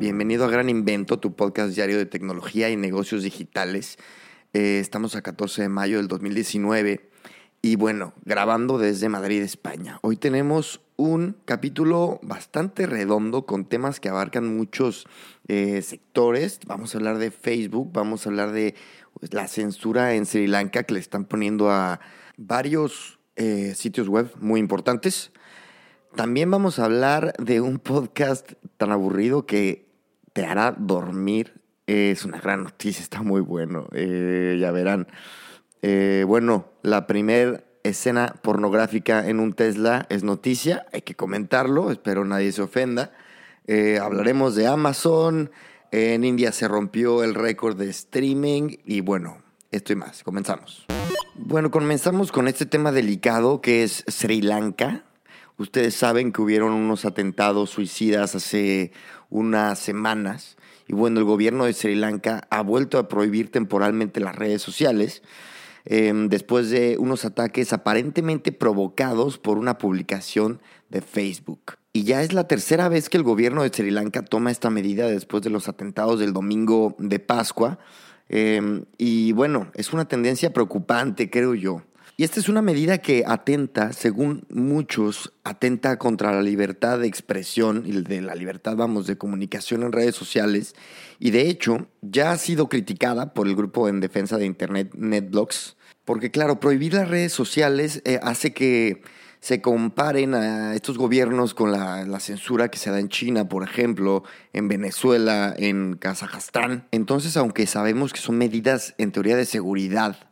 Bienvenido a Gran Invento, tu podcast diario de tecnología y negocios digitales. Eh, estamos a 14 de mayo del 2019 y bueno, grabando desde Madrid, España. Hoy tenemos un capítulo bastante redondo con temas que abarcan muchos eh, sectores. Vamos a hablar de Facebook, vamos a hablar de pues, la censura en Sri Lanka que le están poniendo a varios eh, sitios web muy importantes. También vamos a hablar de un podcast tan aburrido que te hará dormir. Es una gran noticia, está muy bueno. Eh, ya verán. Eh, bueno, la primera escena pornográfica en un Tesla es noticia, hay que comentarlo, espero nadie se ofenda. Eh, hablaremos de Amazon, en India se rompió el récord de streaming y bueno, esto y más, comenzamos. Bueno, comenzamos con este tema delicado que es Sri Lanka. Ustedes saben que hubieron unos atentados suicidas hace unas semanas y bueno, el gobierno de Sri Lanka ha vuelto a prohibir temporalmente las redes sociales em, después de unos ataques aparentemente provocados por una publicación de Facebook. Y ya es la tercera vez que el gobierno de Sri Lanka toma esta medida después de los atentados del domingo de Pascua. Em, y bueno, es una tendencia preocupante, creo yo. Y esta es una medida que atenta, según muchos, atenta contra la libertad de expresión y de la libertad, vamos, de comunicación en redes sociales. Y de hecho, ya ha sido criticada por el grupo en defensa de Internet NetBlocks, porque claro, prohibir las redes sociales eh, hace que se comparen a estos gobiernos con la, la, censura que se da en China, por ejemplo, en Venezuela, en Kazajstán. Entonces, aunque sabemos que son medidas en teoría de seguridad,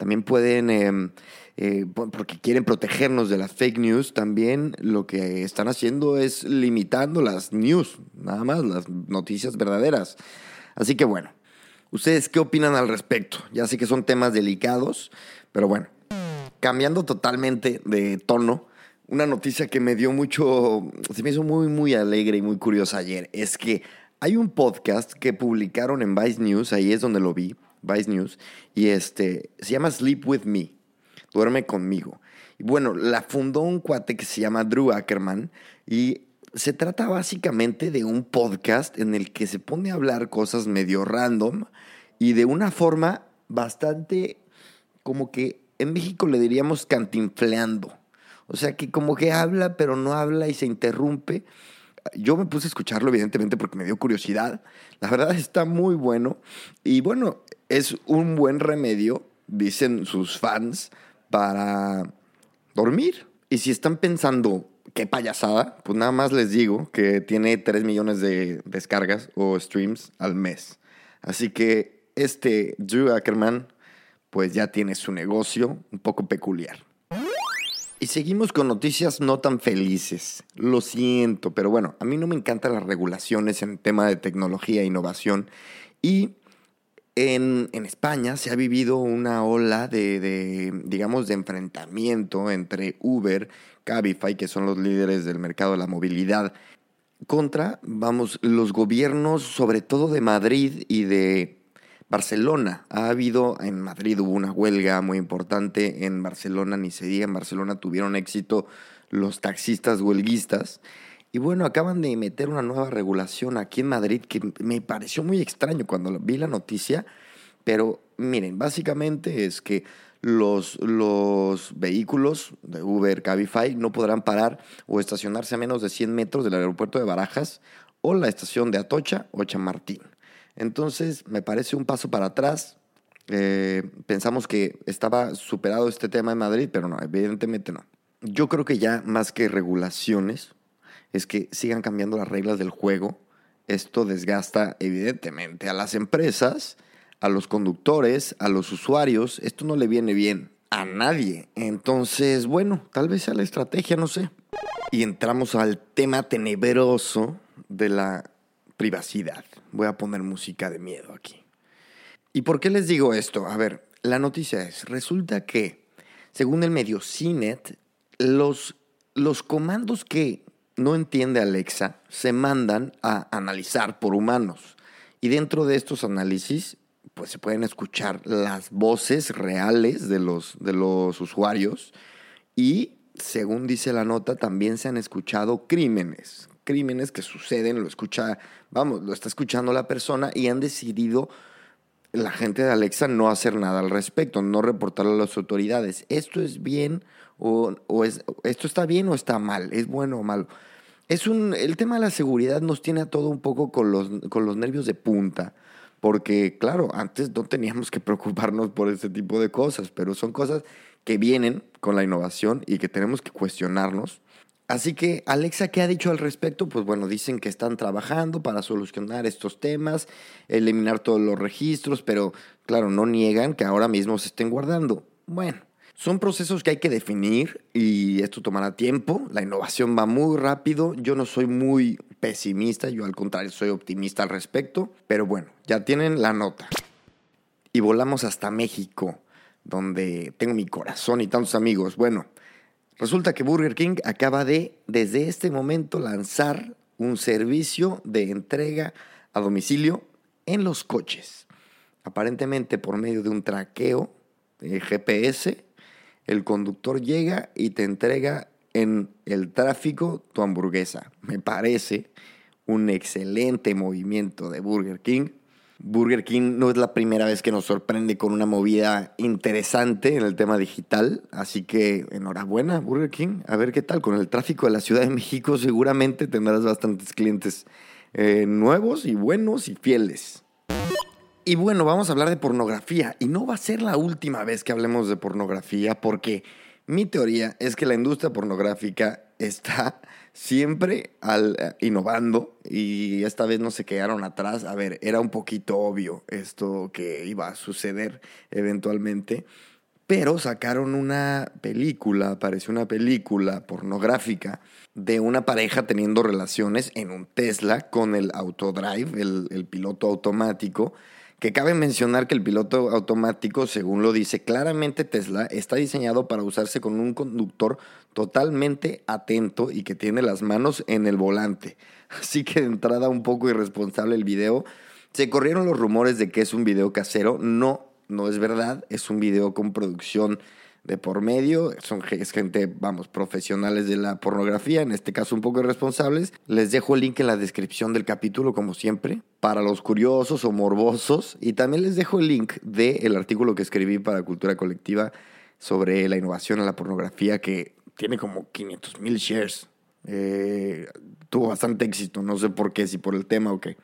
también pueden, em, eh, porque quieren protegernos de las fake news, también lo que están haciendo es limitando las news, nada más, las noticias verdaderas. Así que bueno, ¿ustedes qué opinan al respecto? Ya sé que son temas delicados, pero bueno, cambiando totalmente de tono, una noticia que me dio mucho, se me hizo muy, muy alegre y muy curiosa ayer, es que hay un podcast que publicaron en Vice News, ahí es donde lo vi, Vice News, y este, se llama Sleep With Me, duerme conmigo. Y bueno, la fundó un cuate que se llama Drew Ackerman y se trata básicamente de un podcast en el que se pone a hablar cosas medio random y de una forma bastante como que en México le diríamos cantinfleando. O sea que como que habla pero no habla y se interrumpe. Yo me puse a escucharlo evidentemente porque me dio curiosidad. La verdad está muy bueno. Y bueno, es un buen remedio, dicen sus fans, para dormir. Y si están pensando, qué payasada, pues nada más les digo que tiene 3 millones de descargas o streams al mes. Así que este Drew Ackerman, pues ya tiene su negocio un poco peculiar. Y seguimos con noticias no tan felices. Lo siento, pero bueno, a mí no me encantan las regulaciones en tema de tecnología e innovación. Y en, España se ha vivido una ola de, digamos, de enfrentamiento entre Uber, Cabify, que son los líderes del mercado de la movilidad, contra, vamos, los gobiernos, sobre todo de Madrid y de Barcelona. Ha habido, en Madrid hubo una huelga muy importante, en Barcelona ni se diga, en Barcelona tuvieron éxito los taxistas huelguistas. Y bueno, acaban de meter una nueva regulación aquí en Madrid que me pareció muy extraño cuando vi la noticia, pero miren, básicamente es que los, los vehículos de Uber, Cabify no podrán parar o estacionarse a menos de 100 metros del aeropuerto de Barajas o la estación de Atocha o Chamartín. Entonces, me parece un paso para atrás. Eh, pensamos que estaba superado este tema en Madrid, pero no, evidentemente no. Yo creo que ya más que regulaciones, es que sigan cambiando las reglas del juego. Esto desgasta evidentemente a las empresas, a los conductores, a los usuarios. Esto no le viene bien a nadie. Entonces, bueno, tal vez sea la estrategia, no sé. Y entramos al tema tenebroso de la privacidad. Voy a poner música de miedo aquí. ¿Y por qué les digo esto? A ver, la noticia es, resulta que, según el medio CINET, los, los comandos que no entiende Alexa se mandan a analizar por humanos. Y dentro de estos análisis, pues se pueden escuchar las voces reales de los, de los usuarios y, según dice la nota, también se han escuchado crímenes, crímenes que suceden, lo escucha, vamos, lo está escuchando la persona y han decidido la gente de Alexa no hacer nada al respecto, no reportarlo a las autoridades. ¿Esto es bien o, es, esto está bien o está mal? ¿Es bueno o malo? Es un, el tema de la seguridad nos tiene a todo un poco con los, con los nervios de punta, porque claro, antes no teníamos que preocuparnos por ese tipo de cosas, pero son cosas que vienen con la innovación y que tenemos que cuestionarnos Así que Alexa, ¿qué ha dicho al respecto? Pues bueno, dicen que están trabajando para solucionar estos temas, eliminar todos los registros, pero claro, no niegan que ahora mismo se estén guardando. Bueno, son procesos que hay que definir y esto tomará tiempo. La innovación va muy rápido. Yo no soy muy pesimista, yo al contrario soy optimista al respecto, pero bueno, ya tienen la nota. Y volamos hasta México, donde tengo mi corazón y tantos amigos. Bueno, Resulta que Burger King acaba de, desde este momento, lanzar un servicio de entrega a domicilio en los coches. Aparentemente por medio de un traqueo de GPS, el conductor llega y te entrega en el tráfico tu hamburguesa. Me parece un excelente movimiento de Burger King Burger King no es la primera vez que nos sorprende con una movida interesante en el tema digital, así que enhorabuena Burger King, a ver qué tal, con el tráfico de la Ciudad de México seguramente tendrás bastantes clientes eh, nuevos y buenos y fieles. Y bueno, vamos a hablar de pornografía y no va a ser la última vez que hablemos de pornografía porque mi teoría es que la industria pornográfica está siempre al, eh, innovando y esta vez no se quedaron atrás. A ver, era un poquito obvio esto que iba a suceder eventualmente, pero sacaron una película, apareció una película pornográfica de una pareja teniendo relaciones en un Tesla con el autodrive, el, el piloto automático que cabe mencionar que el piloto automático, según lo dice claramente Tesla, está diseñado para usarse con un conductor totalmente atento y que tiene las manos en el volante. Así que de entrada un poco irresponsable el video. Se corrieron los rumores de que es un video casero. No, no es verdad. Es un video con producción de por medio, son gente, vamos, profesionales de la pornografía, en este caso un poco irresponsables. Les dejo el link en la descripción del capítulo, como siempre, para los curiosos o morbosos. Y también les dejo el link del artículo que escribí para Cultura Colectiva sobre la innovación en la pornografía, que tiene como 500 mil shares. Eh, tuvo bastante éxito, no sé por qué, si por el tema o qué.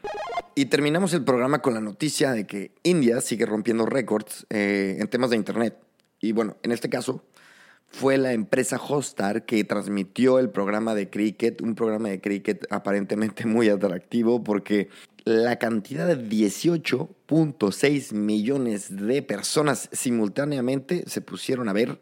Y terminamos el programa con la noticia de que India sigue rompiendo récords eh, en temas de Internet. Y bueno, en este caso fue la empresa Hostar que transmitió el programa de cricket, un programa de cricket aparentemente muy atractivo porque la cantidad de 18.6 millones de personas simultáneamente se pusieron a ver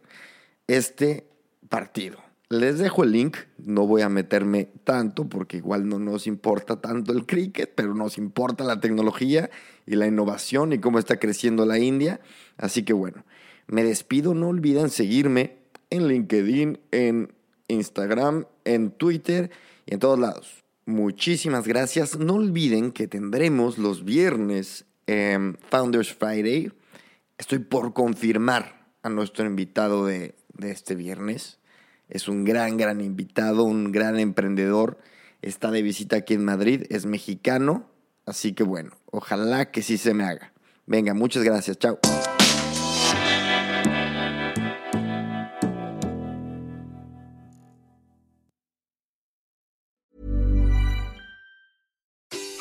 este partido. Les dejo el link, no voy a meterme tanto porque igual no nos importa tanto el cricket, pero nos importa la tecnología y la innovación y cómo está creciendo la India. Así que bueno, me despido, no olviden seguirme en LinkedIn, en Instagram, en Twitter y en todos lados. Muchísimas gracias. No olviden que tendremos los viernes Founders Friday. Estoy por confirmar a nuestro invitado de, de este viernes. Es un gran, gran invitado, un gran emprendedor. Está de visita aquí en Madrid, es mexicano. Así que bueno, ojalá que sí se me haga. Venga, muchas gracias. Chao.